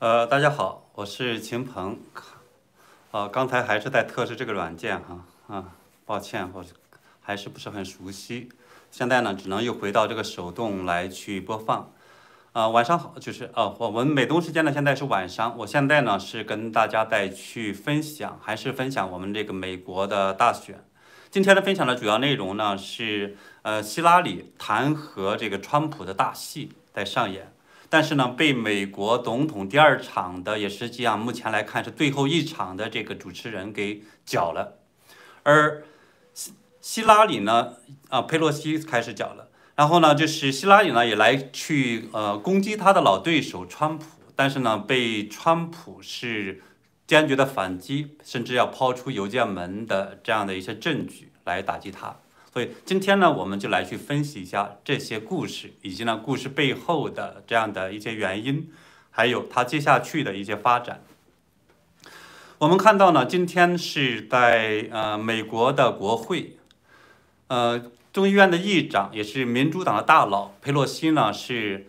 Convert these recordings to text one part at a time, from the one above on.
呃，大家好，我是秦鹏。呃，刚才还是在测试这个软件哈，啊，抱歉，我还是不是很熟悉。现在呢，只能又回到这个手动来去播放。啊，晚上好，就是哦，我们美东时间呢现在是晚上，我现在呢是跟大家再去分享，还是分享我们这个美国的大选。今天的分享的主要内容呢是，呃，希拉里弹劾这个川普的大戏在上演。但是呢，被美国总统第二场的，也实际上目前来看是最后一场的这个主持人给搅了，而希希拉里呢，啊，佩洛西开始搅了，然后呢，就是希拉里呢也来去呃攻击他的老对手川普，但是呢，被川普是坚决的反击，甚至要抛出邮件门的这样的一些证据来打击他。所以今天呢，我们就来去分析一下这些故事，以及呢故事背后的这样的一些原因，还有它接下去的一些发展。我们看到呢，今天是在呃美国的国会，呃众议院的议长也是民主党的大佬佩洛西呢，是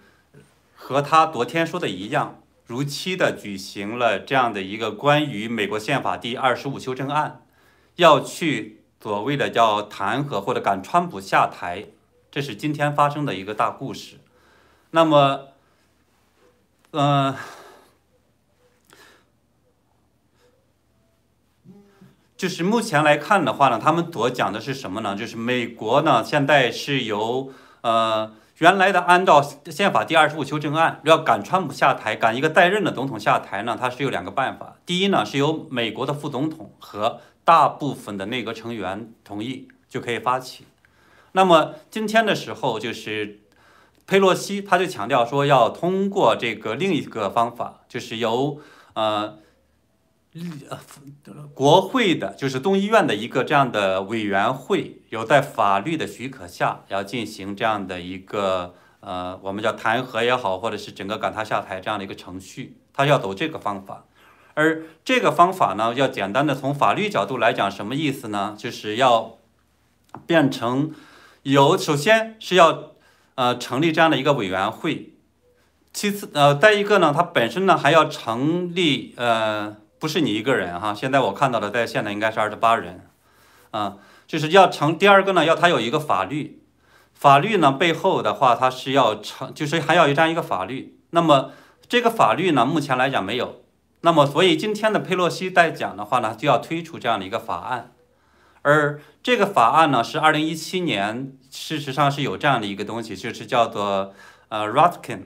和他昨天说的一样，如期的举行了这样的一个关于美国宪法第二十五修正案，要去。所谓的叫弹劾或者赶川普下台，这是今天发生的一个大故事。那么，嗯，就是目前来看的话呢，他们所讲的是什么呢？就是美国呢现在是由呃原来的按照宪法第二十五修正案要赶川普下台，赶一个在任的总统下台呢，它是有两个办法。第一呢是由美国的副总统和大部分的内阁成员同意就可以发起。那么今天的时候，就是佩洛西他就强调说要通过这个另一个方法，就是由呃国会的，就是众议院的一个这样的委员会，有在法律的许可下要进行这样的一个呃我们叫弹劾也好，或者是整个赶他下台这样的一个程序，他要走这个方法。而这个方法呢，要简单的从法律角度来讲，什么意思呢？就是要变成有，首先是要呃成立这样的一个委员会，其次呃再一个呢，它本身呢还要成立呃不是你一个人哈，现在我看到的在线的应该是二十八人，啊，就是要成第二个呢，要它有一个法律，法律呢背后的话，它是要成就是还要有这样一个法律，那么这个法律呢，目前来讲没有。那么，所以今天的佩洛西在讲的话呢，就要推出这样的一个法案，而这个法案呢，是二零一七年，事实上是有这样的一个东西，就是叫做呃 Rotkin，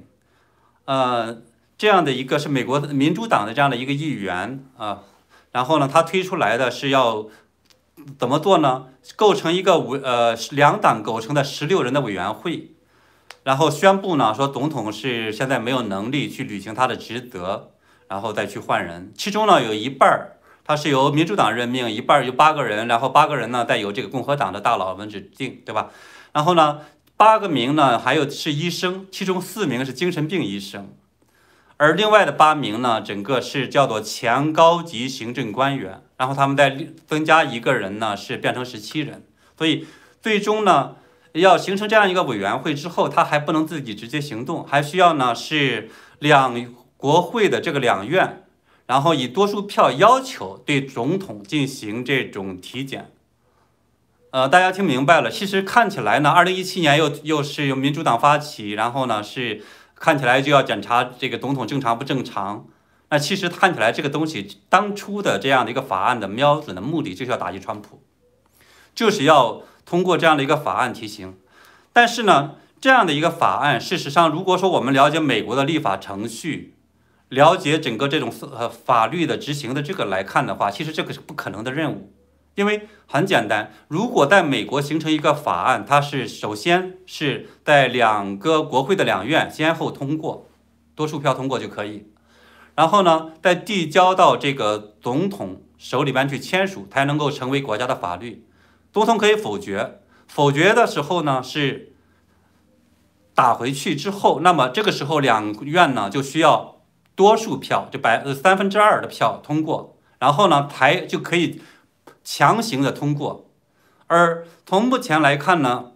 呃，这样的一个是美国民主党的这样的一个议员啊，然后呢，他推出来的是要怎么做呢？构成一个委呃两党构成的十六人的委员会，然后宣布呢，说总统是现在没有能力去履行他的职责。然后再去换人，其中呢有一半儿他是由民主党任命，一半儿由八个人，然后八个人呢再由这个共和党的大佬们指定，对吧？然后呢八个名呢还有是医生，其中四名是精神病医生，而另外的八名呢整个是叫做前高级行政官员，然后他们再增加一个人呢是变成十七人，所以最终呢要形成这样一个委员会之后，他还不能自己直接行动，还需要呢是两。国会的这个两院，然后以多数票要求对总统进行这种体检。呃，大家听明白了？其实看起来呢，二零一七年又又是由民主党发起，然后呢是看起来就要检查这个总统正常不正常。那其实看起来这个东西当初的这样的一个法案的瞄准的目的就是要打击川普，就是要通过这样的一个法案提行。但是呢，这样的一个法案，事实上如果说我们了解美国的立法程序，了解整个这种呃法律的执行的这个来看的话，其实这个是不可能的任务，因为很简单，如果在美国形成一个法案，它是首先是在两个国会的两院先后通过，多数票通过就可以，然后呢再递交到这个总统手里边去签署，才能够成为国家的法律。总统可以否决，否决的时候呢是打回去之后，那么这个时候两院呢就需要。多数票就百呃三分之二的票通过，然后呢才就可以强行的通过，而从目前来看呢，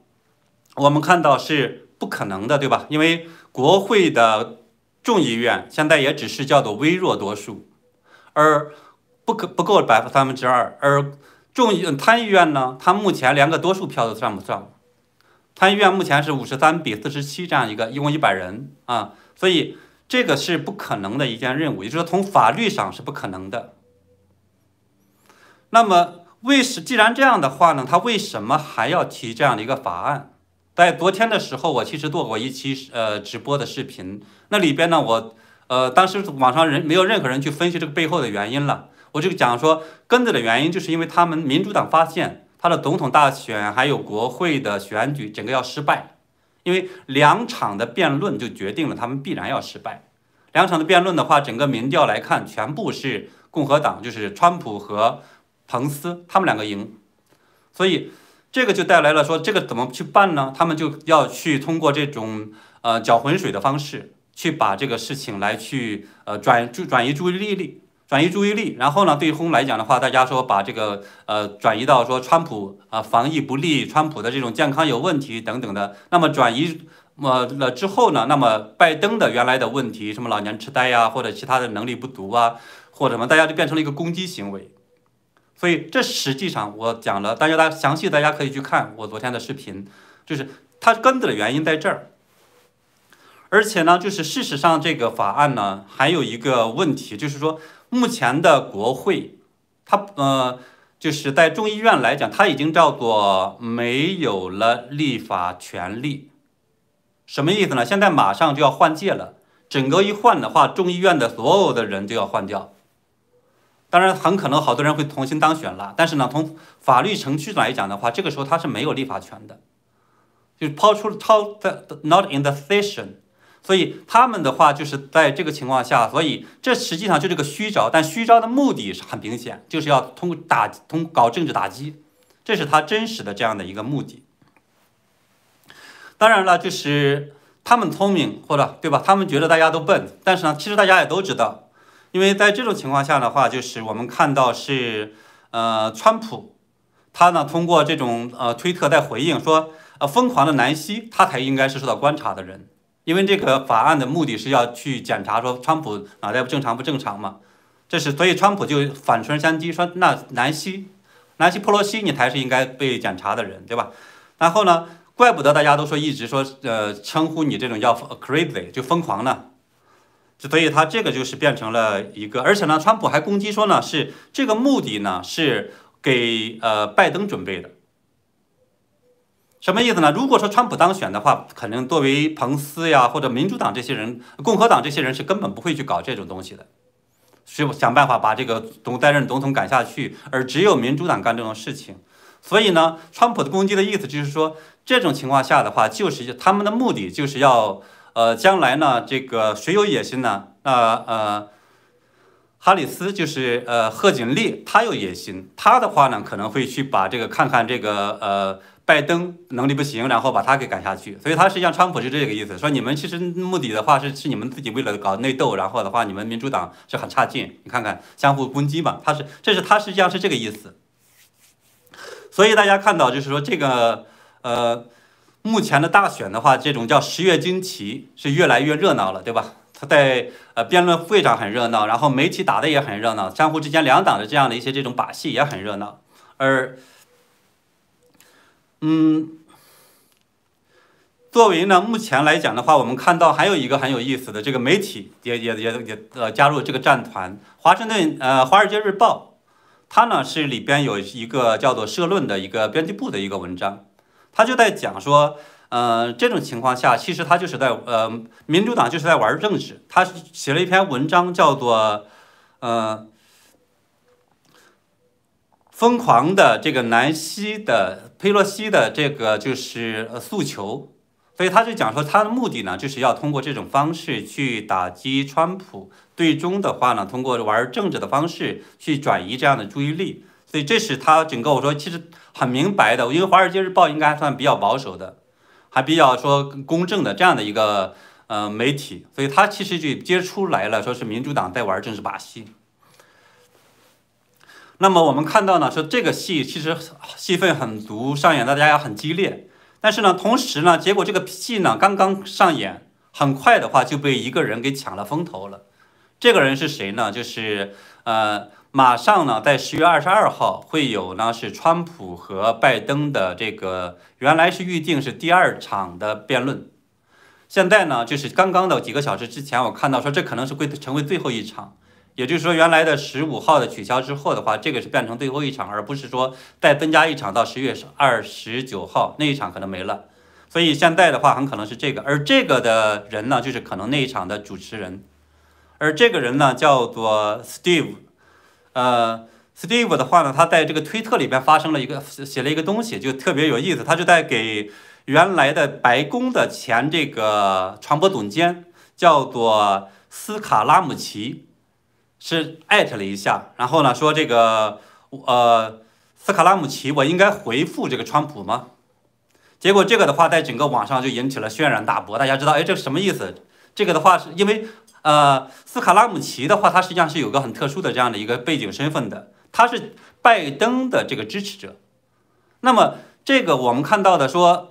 我们看到是不可能的，对吧？因为国会的众议院现在也只是叫做微弱多数，而不可不够百分三分之二，而众议参议院呢，它目前连个多数票都算不上。参议院目前是五十三比四十七这样一个，一共一百人啊，所以这个是不可能的一件任务，也就是说从法律上是不可能的。那么为什既然这样的话呢，他为什么还要提这样的一个法案？在昨天的时候，我其实做过一期呃直播的视频，那里边呢，我呃当时网上人没有任何人去分析这个背后的原因了，我就讲说根子的原因就是因为他们民主党发现。他的总统大选还有国会的选举，整个要失败，因为两场的辩论就决定了他们必然要失败。两场的辩论的话，整个民调来看，全部是共和党，就是川普和彭斯他们两个赢。所以这个就带来了说，这个怎么去办呢？他们就要去通过这种呃搅浑水的方式，去把这个事情来去呃转注转移注意力力。转移注意力，然后呢，对轰来讲的话，大家说把这个呃转移到说川普啊防疫不利，川普的这种健康有问题等等的，那么转移么了之后呢，那么拜登的原来的问题，什么老年痴呆呀，或者其他的能力不足啊，或者什么，大家就变成了一个攻击行为。所以这实际上我讲了，大家大详细大家可以去看我昨天的视频，就是它根子的原因在这儿。而且呢，就是事实上这个法案呢还有一个问题，就是说。目前的国会，它呃，就是在众议院来讲，它已经叫做没有了立法权利。什么意思呢？现在马上就要换届了，整个一换的话，众议院的所有的人都要换掉。当然，很可能好多人会重新当选了，但是呢，从法律程序来讲的话，这个时候他是没有立法权的，就抛出超的 not in the session。所以他们的话就是在这个情况下，所以这实际上就是个虚招，但虚招的目的是很明显，就是要通过打通搞政治打击，这是他真实的这样的一个目的。当然了，就是他们聪明或者对吧？他们觉得大家都笨，但是呢，其实大家也都知道，因为在这种情况下的话，就是我们看到是呃，川普他呢通过这种呃推特在回应说，呃，疯狂的南希他才应该是受到观察的人。因为这个法案的目的是要去检查说川普脑袋不正常不正常嘛，这是所以川普就反唇相讥说那南希，南希·佩洛西你才是应该被检查的人对吧？然后呢，怪不得大家都说一直说呃称呼你这种叫 crazy 就疯狂呢，所以他这个就是变成了一个，而且呢，川普还攻击说呢是这个目的呢是给呃拜登准备的。什么意思呢？如果说川普当选的话，可能作为彭斯呀或者民主党这些人、共和党这些人是根本不会去搞这种东西的，是想办法把这个总担任总统赶下去，而只有民主党干这种事情。所以呢，川普的攻击的意思就是说，这种情况下的话，就是他们的目的就是要，呃，将来呢，这个谁有野心呢？那呃，哈里斯就是呃贺锦丽，他有野心，他的话呢可能会去把这个看看这个呃。拜登能力不行，然后把他给赶下去，所以他实际上川普是这个意思，说你们其实目的的话是是你们自己为了搞内斗，然后的话你们民主党是很差劲，你看看相互攻击嘛，他是这是他实际上是这个意思。所以大家看到就是说这个呃目前的大选的话，这种叫十月惊奇是越来越热闹了，对吧？他在呃辩论会上很热闹，然后媒体打的也很热闹，相互之间两党的这样的一些这种把戏也很热闹，而。嗯，作为呢，目前来讲的话，我们看到还有一个很有意思的，这个媒体也也也也呃加入这个战团。华盛顿呃《华尔街日报》，它呢是里边有一个叫做社论的一个编辑部的一个文章，他就在讲说，呃这种情况下，其实他就是在呃民主党就是在玩政治。他写了一篇文章叫做呃。疯狂的这个南希的佩洛西的这个就是诉求，所以他就讲说他的目的呢，就是要通过这种方式去打击川普，最终的话呢，通过玩政治的方式去转移这样的注意力。所以这是他整个我说其实很明白的，因为《华尔街日报》应该还算比较保守的，还比较说公正的这样的一个呃媒体，所以他其实就接出来了，说是民主党在玩政治把戏。那么我们看到呢，说这个戏其实戏份很足，上演大家也很激烈。但是呢，同时呢，结果这个戏呢刚刚上演，很快的话就被一个人给抢了风头了。这个人是谁呢？就是呃，马上呢，在十月二十二号会有呢是川普和拜登的这个原来是预定是第二场的辩论，现在呢就是刚刚的几个小时之前，我看到说这可能是会成为最后一场。也就是说，原来的十五号的取消之后的话，这个是变成最后一场，而不是说再增加一场到十月二十九号那一场可能没了。所以现在的话，很可能是这个，而这个的人呢，就是可能那一场的主持人。而这个人呢，叫做 Steve，呃，Steve 的话呢，他在这个推特里边发生了一个写了一个东西，就特别有意思。他就在给原来的白宫的前这个传播总监，叫做斯卡拉姆奇。是艾特了一下，然后呢说这个呃斯卡拉姆齐，我应该回复这个川普吗？结果这个的话在整个网上就引起了轩然大波。大家知道，哎，这什么意思？这个的话是因为呃斯卡拉姆齐的话，他实际上是有个很特殊的这样的一个背景身份的，他是拜登的这个支持者。那么这个我们看到的说。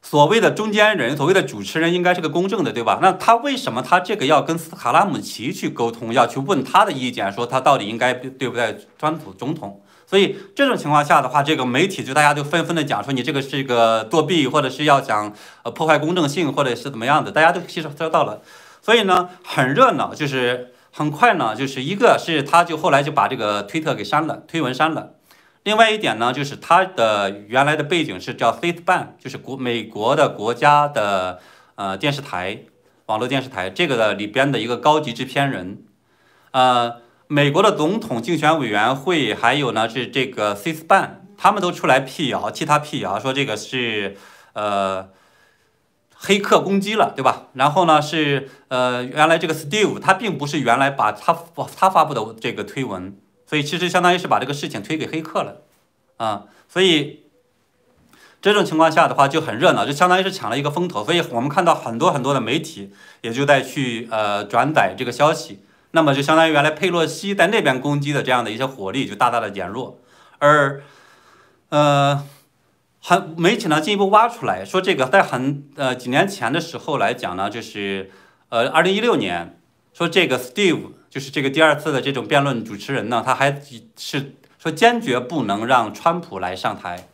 所谓的中间人，所谓的主持人，应该是个公正的，对吧？那他为什么他这个要跟斯卡拉姆奇去沟通，要去问他的意见，说他到底应该对不对川普总统？所以这种情况下的话，这个媒体就大家都纷纷的讲说你这个是一个作弊，或者是要想呃破坏公正性，或者是怎么样的，大家都吸收到了。所以呢，很热闹，就是很快呢，就是一个是他就后来就把这个推特给删了，推文删了。另外一点呢，就是他的原来的背景是叫 C-SPAN，就是国美国的国家的呃电视台，网络电视台这个的里边的一个高级制片人，呃，美国的总统竞选委员会还有呢是这个 C-SPAN，他们都出来辟谣，替他辟谣，说这个是呃黑客攻击了，对吧？然后呢是呃原来这个 Steve 他并不是原来把他发他发布的这个推文。所以其实相当于是把这个事情推给黑客了，啊，所以这种情况下的话就很热闹，就相当于是抢了一个风头。所以我们看到很多很多的媒体也就在去呃转载这个消息，那么就相当于原来佩洛西在那边攻击的这样的一些火力就大大的减弱。而呃，很媒体呢进一步挖出来说，这个在很呃几年前的时候来讲呢，就是呃二零一六年说这个 Steve。就是这个第二次的这种辩论主持人呢，他还是说坚决不能让川普来上台，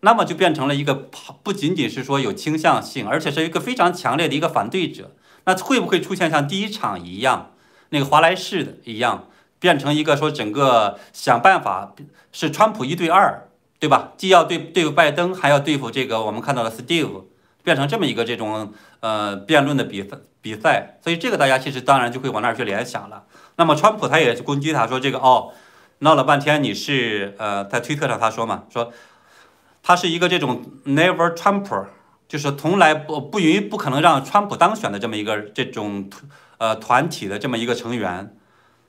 那么就变成了一个不仅仅是说有倾向性，而且是一个非常强烈的一个反对者。那会不会出现像第一场一样，那个华莱士的一样，变成一个说整个想办法是川普一对二，对吧？既要对对付拜登，还要对付这个我们看到的 Steve，变成这么一个这种呃辩论的比赛。比赛，所以这个大家其实当然就会往那儿去联想了。那么川普他也攻击他说这个哦，闹了半天你是呃在推特上他说嘛，说他是一个这种 never Trumper，就是从来不不允不可能让川普当选的这么一个这种呃团体的这么一个成员。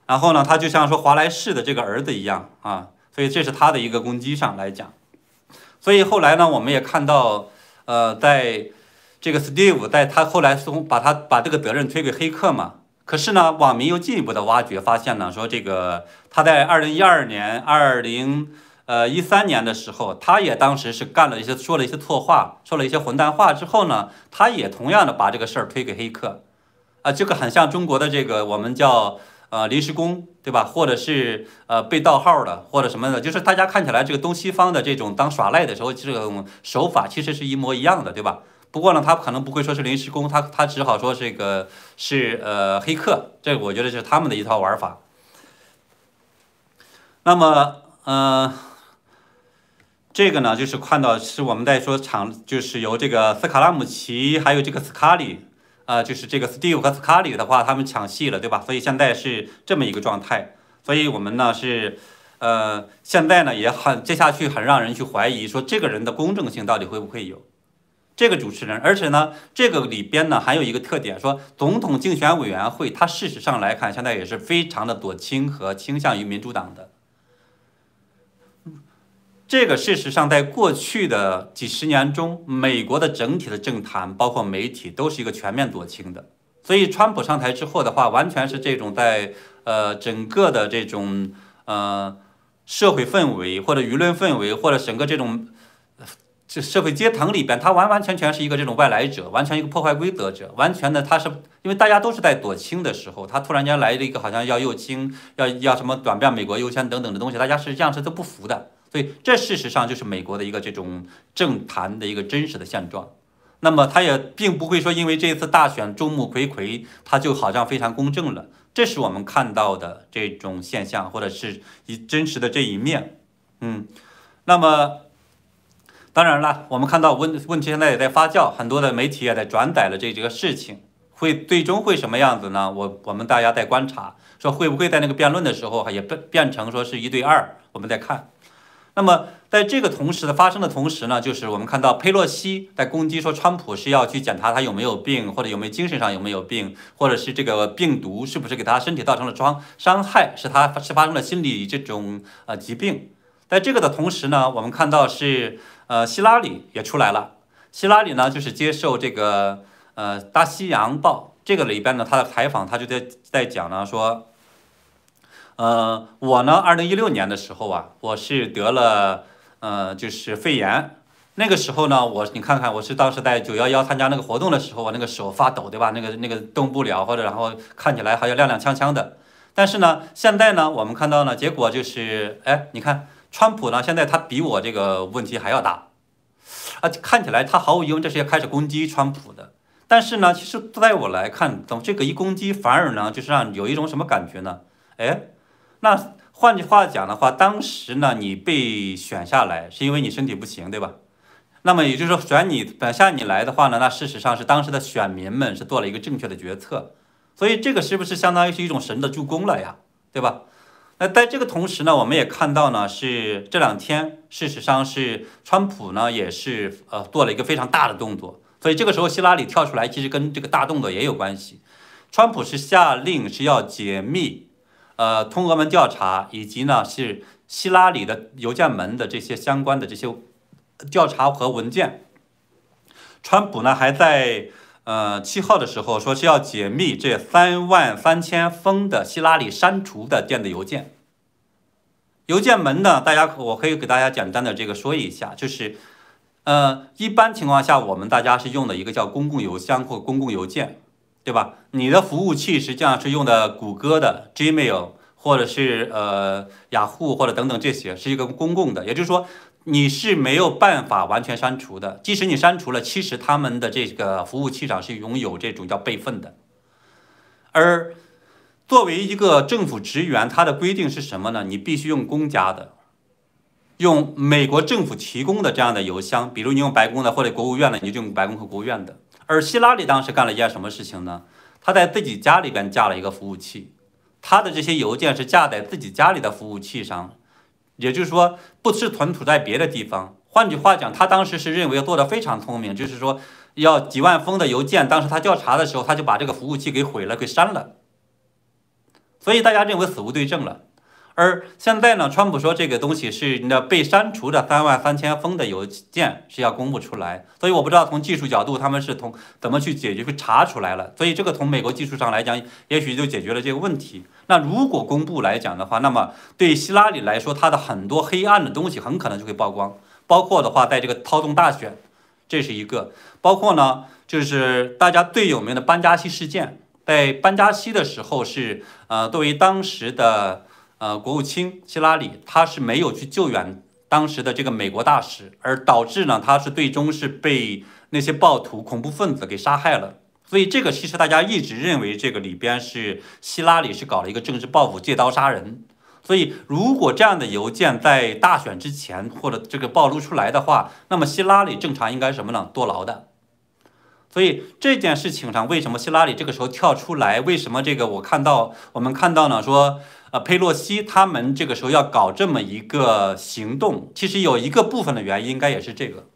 然后呢，他就像说华莱士的这个儿子一样啊，所以这是他的一个攻击上来讲。所以后来呢，我们也看到呃在。这个 Steve 在他后来送把他把这个责任推给黑客嘛？可是呢，网民又进一步的挖掘，发现呢，说这个他在二零一二年、二零呃一三年的时候，他也当时是干了一些说了一些错话，说了一些混蛋话之后呢，他也同样的把这个事儿推给黑客，啊，这个很像中国的这个我们叫呃临时工，对吧？或者是呃被盗号的，或者什么的，就是大家看起来这个东西方的这种当耍赖的时候，这种手法其实是一模一样的，对吧？不过呢，他可能不会说是临时工，他他只好说这个是呃黑客，这个我觉得是他们的一套玩法。那么，呃，这个呢，就是看到是我们在说场，就是由这个斯卡拉姆齐还有这个斯卡里，呃，就是这个 Steve 和斯卡里的话，他们抢戏了，对吧？所以现在是这么一个状态。所以我们呢是，呃，现在呢也很接下去很让人去怀疑，说这个人的公正性到底会不会有。这个主持人，而且呢，这个里边呢还有一个特点，说总统竞选委员会，它事实上来看，现在也是非常的左倾和倾向于民主党的。这个事实上，在过去的几十年中，美国的整体的政坛，包括媒体，都是一个全面左倾的。所以，川普上台之后的话，完全是这种在呃整个的这种呃社会氛围或者舆论氛围或者整个这种。这社会阶层里边，他完完全全是一个这种外来者，完全一个破坏规则者，完全的他是因为大家都是在左倾的时候，他突然间来了一个好像要右倾，要要什么转变美国优先等等的东西，大家实际上是都不服的。所以这事实上就是美国的一个这种政坛的一个真实的现状。那么他也并不会说因为这次大选众目睽睽，他就好像非常公正了。这是我们看到的这种现象，或者是以真实的这一面。嗯，那么。当然了，我们看到问问题现在也在发酵，很多的媒体也在转载了这这个事情，会最终会什么样子呢？我我们大家在观察，说会不会在那个辩论的时候也变变成说是一对二？我们在看。那么在这个同时的发生的同时呢，就是我们看到佩洛西在攻击说川普是要去检查他有没有病，或者有没有精神上有没有病，或者是这个病毒是不是给他身体造成了伤伤害，是他是发生了心理这种呃疾病。在这个的同时呢，我们看到是。呃，希拉里也出来了。希拉里呢，就是接受这个呃《大西洋报》这个里边呢，他的采访，他就在在讲呢，说，呃，我呢，二零一六年的时候啊，我是得了呃，就是肺炎。那个时候呢，我你看看，我是当时在九幺幺参加那个活动的时候，我那个手发抖，对吧？那个那个动不了，或者然后看起来好像踉踉跄跄的。但是呢，现在呢，我们看到呢，结果就是，哎，你看。川普呢？现在他比我这个问题还要大，啊，看起来他毫无疑问这是要开始攻击川普的。但是呢，其实在我来看，等这个一攻击，反而呢，就是让有一种什么感觉呢？哎，那换句话讲的话，当时呢，你被选下来是因为你身体不行，对吧？那么也就是说，选你选下你来的话呢，那事实上是当时的选民们是做了一个正确的决策。所以这个是不是相当于是一种神的助攻了呀？对吧？那在这个同时呢，我们也看到呢，是这两天，事实上是川普呢也是呃做了一个非常大的动作，所以这个时候希拉里跳出来，其实跟这个大动作也有关系。川普是下令是要解密，呃，通俄门调查，以及呢是希拉里的邮件门的这些相关的这些调查和文件。川普呢还在。呃，七号的时候说是要解密这三万三千封的希拉里删除的电子邮件。邮件门呢，大家我可以给大家简单的这个说一下，就是，呃，一般情况下我们大家是用的一个叫公共邮箱或公共邮件，对吧？你的服务器实际上是用的谷歌的 Gmail 或者是呃雅虎或者等等这些，是一个公共的，也就是说。你是没有办法完全删除的，即使你删除了，其实他们的这个服务器上是拥有这种叫备份的。而作为一个政府职员，他的规定是什么呢？你必须用公家的，用美国政府提供的这样的邮箱，比如你用白宫的或者国务院的，你就用白宫和国务院的。而希拉里当时干了一件什么事情呢？他在自己家里边架了一个服务器，他的这些邮件是架在自己家里的服务器上。也就是说，不是存储在别的地方。换句话讲，他当时是认为做的非常聪明，就是说要几万封的邮件，当时他调查的时候，他就把这个服务器给毁了，给删了。所以大家认为死无对证了。而现在呢，川普说这个东西是那被删除的三万三千封的邮件是要公布出来，所以我不知道从技术角度他们是从怎么去解决，会查出来了。所以这个从美国技术上来讲，也许就解决了这个问题。那如果公布来讲的话，那么对希拉里来说，他的很多黑暗的东西很可能就会曝光，包括的话，在这个操纵大选，这是一个；包括呢，就是大家最有名的班加西事件，在班加西的时候是呃，作为当时的。呃，国务卿希拉里，他是没有去救援当时的这个美国大使，而导致呢，他是最终是被那些暴徒、恐怖分子给杀害了。所以这个其实大家一直认为这个里边是希拉里是搞了一个政治报复，借刀杀人。所以如果这样的邮件在大选之前或者这个暴露出来的话，那么希拉里正常应该什么呢？坐牢的。所以这件事情上，为什么希拉里这个时候跳出来？为什么这个我看到我们看到呢？说。呃，佩洛西他们这个时候要搞这么一个行动，其实有一个部分的原因，应该也是这个，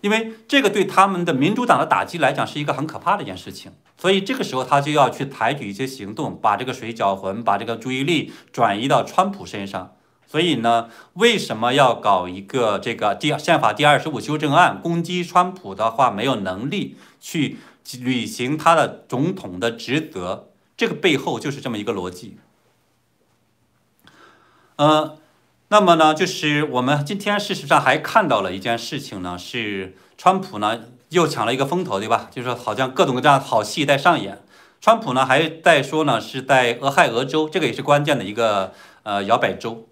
因为这个对他们的民主党的打击来讲是一个很可怕的一件事情，所以这个时候他就要去采取一些行动，把这个水搅浑，把这个注意力转移到川普身上。所以呢，为什么要搞一个这个第宪法第二十五修正案攻击川普的话，没有能力去履行他的总统的职责？这个背后就是这么一个逻辑。呃，那么呢，就是我们今天事实上还看到了一件事情呢，是川普呢又抢了一个风头，对吧？就是好像各种各样好戏在上演。川普呢还在说呢，是在俄亥俄州，这个也是关键的一个呃摇摆州。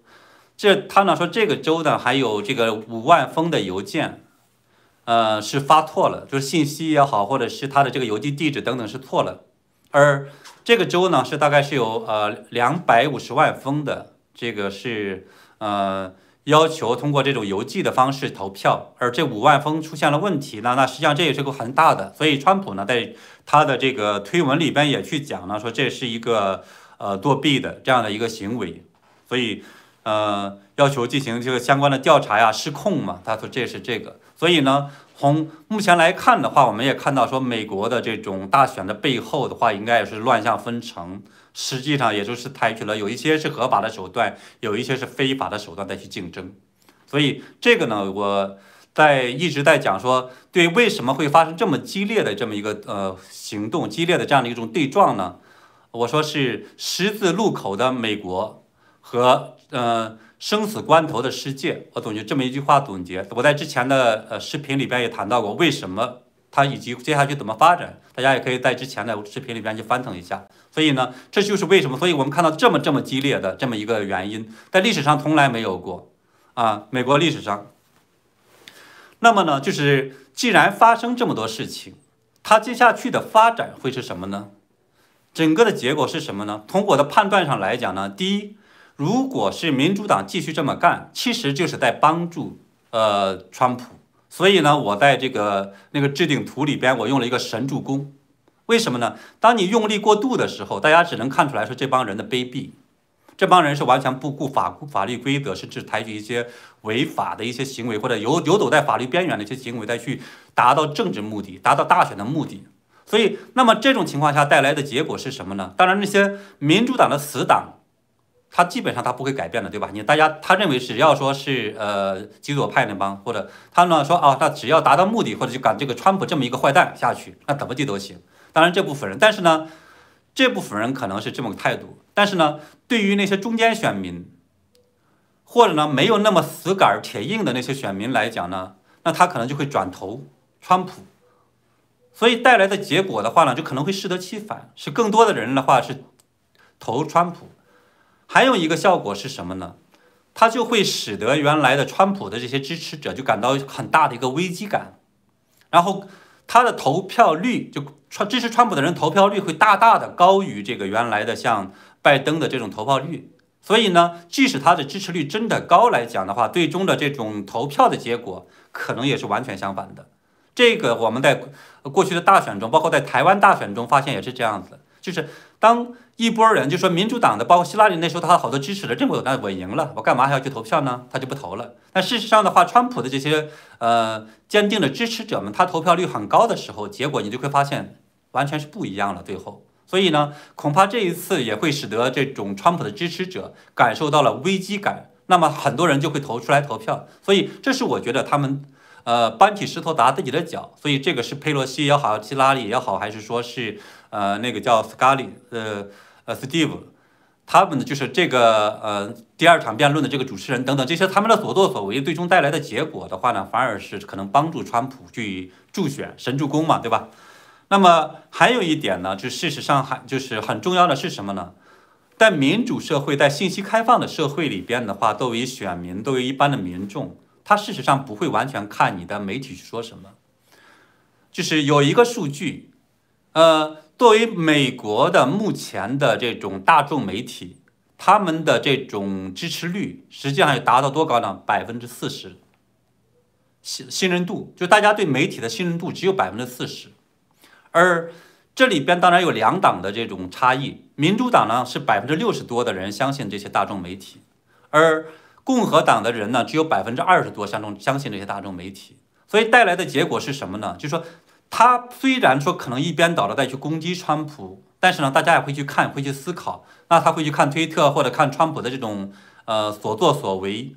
这他呢说这个州呢还有这个五万封的邮件，呃是发错了，就是信息也好，或者是他的这个邮寄地址等等是错了。而这个州呢是大概是有呃两百五十万封的，这个是。呃，要求通过这种邮寄的方式投票，而这五万封出现了问题呢，那实际上这也是个很大的，所以川普呢在他的这个推文里边也去讲了，说这是一个呃作弊的这样的一个行为，所以呃要求进行这个相关的调查呀，失控嘛，他说这是这个，所以呢。从目前来看的话，我们也看到说，美国的这种大选的背后的话，应该也是乱象纷呈。实际上，也就是采取了有一些是合法的手段，有一些是非法的手段再去竞争。所以这个呢，我在一直在讲说，对为什么会发生这么激烈的这么一个呃行动，激烈的这样的一种对撞呢？我说是十字路口的美国和呃。生死关头的世界，我总结这么一句话总结。我在之前的呃视频里边也谈到过，为什么它以及接下去怎么发展，大家也可以在之前的视频里边去翻腾一下。所以呢，这就是为什么，所以我们看到这么这么激烈的这么一个原因，在历史上从来没有过啊，美国历史上。那么呢，就是既然发生这么多事情，它接下去的发展会是什么呢？整个的结果是什么呢？从我的判断上来讲呢，第一。如果是民主党继续这么干，其实就是在帮助呃川普。所以呢，我在这个那个置顶图里边，我用了一个神助攻。为什么呢？当你用力过度的时候，大家只能看出来说这帮人的卑鄙，这帮人是完全不顾法法律规则，甚至采取一些违法的一些行为，或者游游走在法律边缘的一些行为，再去达到政治目的，达到大选的目的。所以，那么这种情况下带来的结果是什么呢？当然，那些民主党的死党。他基本上他不会改变的，对吧？你大家他认为只要说是呃极左派那帮，或者他呢说啊，那只要达到目的，或者就赶这个川普这么一个坏蛋下去，那怎么地都行。当然这部分人，但是呢，这部分人可能是这么个态度。但是呢，对于那些中间选民，或者呢没有那么死杆铁硬的那些选民来讲呢，那他可能就会转投川普。所以带来的结果的话呢，就可能会适得其反，是更多的人的话是投川普。还有一个效果是什么呢？它就会使得原来的川普的这些支持者就感到很大的一个危机感，然后他的投票率就川支持川普的人投票率会大大的高于这个原来的像拜登的这种投票率。所以呢，即使他的支持率真的高来讲的话，最终的这种投票的结果可能也是完全相反的。这个我们在过去的大选中，包括在台湾大选中发现也是这样子，就是当。一波人就说民主党的，包括希拉里那时候他好多支持的，认为那我赢了，我干嘛还要去投票呢？他就不投了。但事实上的话，川普的这些呃坚定的支持者们，他投票率很高的时候，结果你就会发现完全是不一样了。最后，所以呢，恐怕这一次也会使得这种川普的支持者感受到了危机感，那么很多人就会投出来投票。所以这是我觉得他们呃搬起石头砸自己的脚。所以这个是佩洛西也好，希拉里也好，还是说是呃那个叫斯卡利呃。呃，Steve，他们呢就是这个呃第二场辩论的这个主持人等等这些他们的所作所为，最终带来的结果的话呢，反而是可能帮助川普去助选神助攻嘛，对吧？那么还有一点呢，就事实上还就是很重要的是什么呢？在民主社会，在信息开放的社会里边的话，作为选民，作为一般的民众，他事实上不会完全看你的媒体去说什么，就是有一个数据，呃。作为美国的目前的这种大众媒体，他们的这种支持率实际上也达到多高呢？百分之四十，信信任度，就大家对媒体的信任度只有百分之四十。而这里边当然有两党的这种差异，民主党呢是百分之六十多的人相信这些大众媒体，而共和党的人呢只有百分之二十多相中相信这些大众媒体，所以带来的结果是什么呢？就是说。他虽然说可能一边倒的再去攻击川普，但是呢，大家也会去看，会去思考。那他会去看推特或者看川普的这种呃所作所为，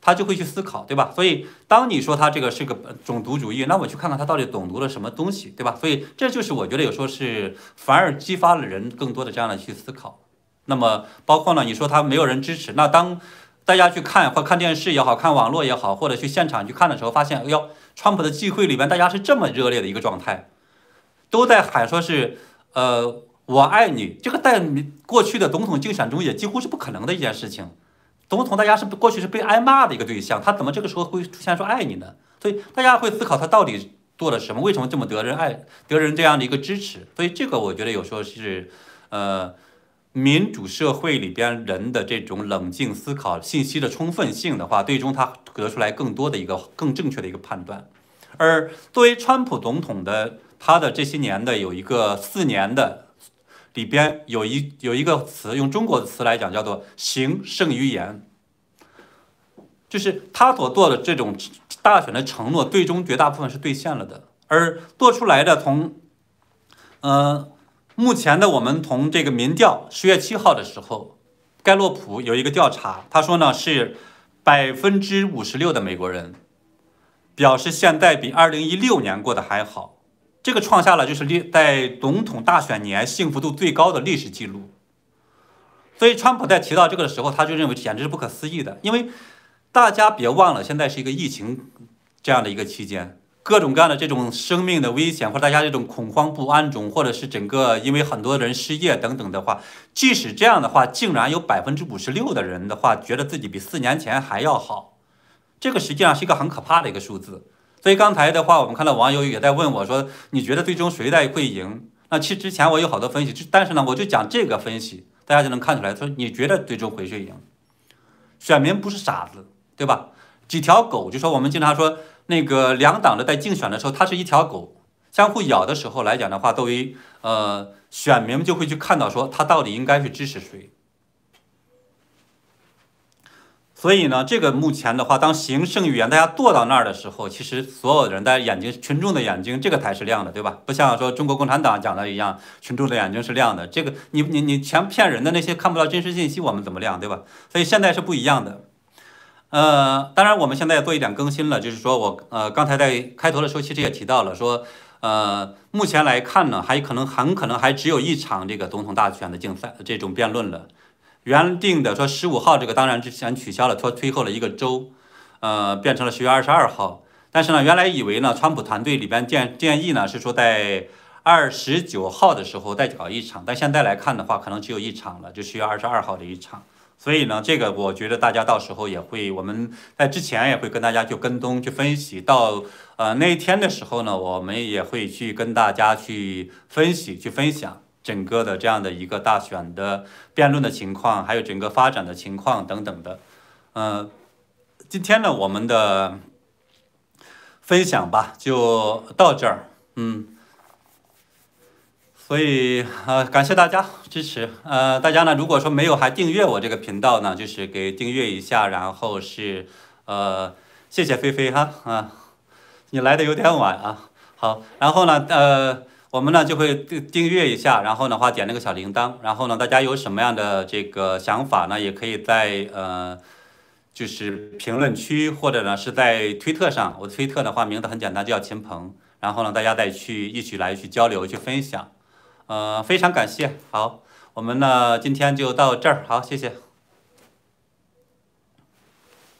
他就会去思考，对吧？所以当你说他这个是个种族主义，那我去看看他到底懂读了什么东西，对吧？所以这就是我觉得有时候是反而激发了人更多的这样的去思考。那么包括呢，你说他没有人支持，那当大家去看或看电视也好看网络也好，或者去现场去看的时候，发现，哎呦，川普的聚会里边大家是这么热烈的一个状态，都在喊说是，呃，我爱你。这个在过去的总统竞选中也几乎是不可能的一件事情。总统大家是过去是被挨骂的一个对象，他怎么这个时候会出现说爱你呢？所以大家会思考他到底做了什么，为什么这么得人爱，得人这样的一个支持？所以这个我觉得有时候是，呃。民主社会里边人的这种冷静思考、信息的充分性的话，最终他得出来更多的一个更正确的一个判断。而作为川普总统的他的这些年的有一个四年的里边有一有一个词，用中国的词来讲叫做“行胜于言”，就是他所做的这种大选的承诺，最终绝大部分是兑现了的，而做出来的从，嗯。目前的我们从这个民调，十月七号的时候，盖洛普有一个调查，他说呢是百分之五十六的美国人表示现在比二零一六年过得还好，这个创下了就是历在总统大选年幸福度最高的历史记录。所以川普在提到这个的时候，他就认为简直是不可思议的，因为大家别忘了，现在是一个疫情这样的一个期间。各种各样的这种生命的危险，或者大家这种恐慌不安中，或者是整个因为很多人失业等等的话，即使这样的话，竟然有百分之五十六的人的话，觉得自己比四年前还要好，这个实际上是一个很可怕的一个数字。所以刚才的话，我们看到网友也在问我说：“你觉得最终谁在会赢？”那其实之前我有好多分析，但是呢，我就讲这个分析，大家就能看出来，说你觉得最终会谁赢？选民不是傻子，对吧？几条狗，就说我们经常说。那个两党的在竞选的时候，它是一条狗，相互咬的时候来讲的话，作为呃选民就会去看到说他到底应该去支持谁。所以呢，这个目前的话，当行胜于言，大家坐到那儿的时候，其实所有人的眼睛，群众的眼睛，这个才是亮的，对吧？不像说中国共产党讲的一样，群众的眼睛是亮的。这个你你你全骗人的那些看不到真实信息，我们怎么亮，对吧？所以现在是不一样的。呃，当然，我们现在做一点更新了，就是说我呃刚才在开头的时候其实也提到了，说呃目前来看呢，还可能很可能还只有一场这个总统大选的竞赛这种辩论了。原定的说十五号这个当然之前取消了，拖推后了一个周，呃变成了十月二十二号。但是呢，原来以为呢，川普团队里边建建议呢是说在二十九号的时候再搞一场，但现在来看的话，可能只有一场了，就十月二十二号的一场。所以呢，这个我觉得大家到时候也会，我们在之前也会跟大家去跟踪、去分析。到呃那一天的时候呢，我们也会去跟大家去分析、去分享整个的这样的一个大选的辩论的情况，还有整个发展的情况等等的。嗯，今天呢，我们的分享吧就到这儿。嗯。所以呃，感谢大家支持。呃，大家呢，如果说没有还订阅我这个频道呢，就是给订阅一下。然后是呃，谢谢菲菲哈啊，你来的有点晚啊。好，然后呢，呃，我们呢就会订订阅一下，然后的话点那个小铃铛。然后呢，大家有什么样的这个想法呢，也可以在呃，就是评论区或者呢是在推特上。我推特的话名字很简单，叫秦鹏。然后呢，大家再去一起来去交流、去分享。呃，非常感谢。好，我们呢今天就到这儿。好，谢谢。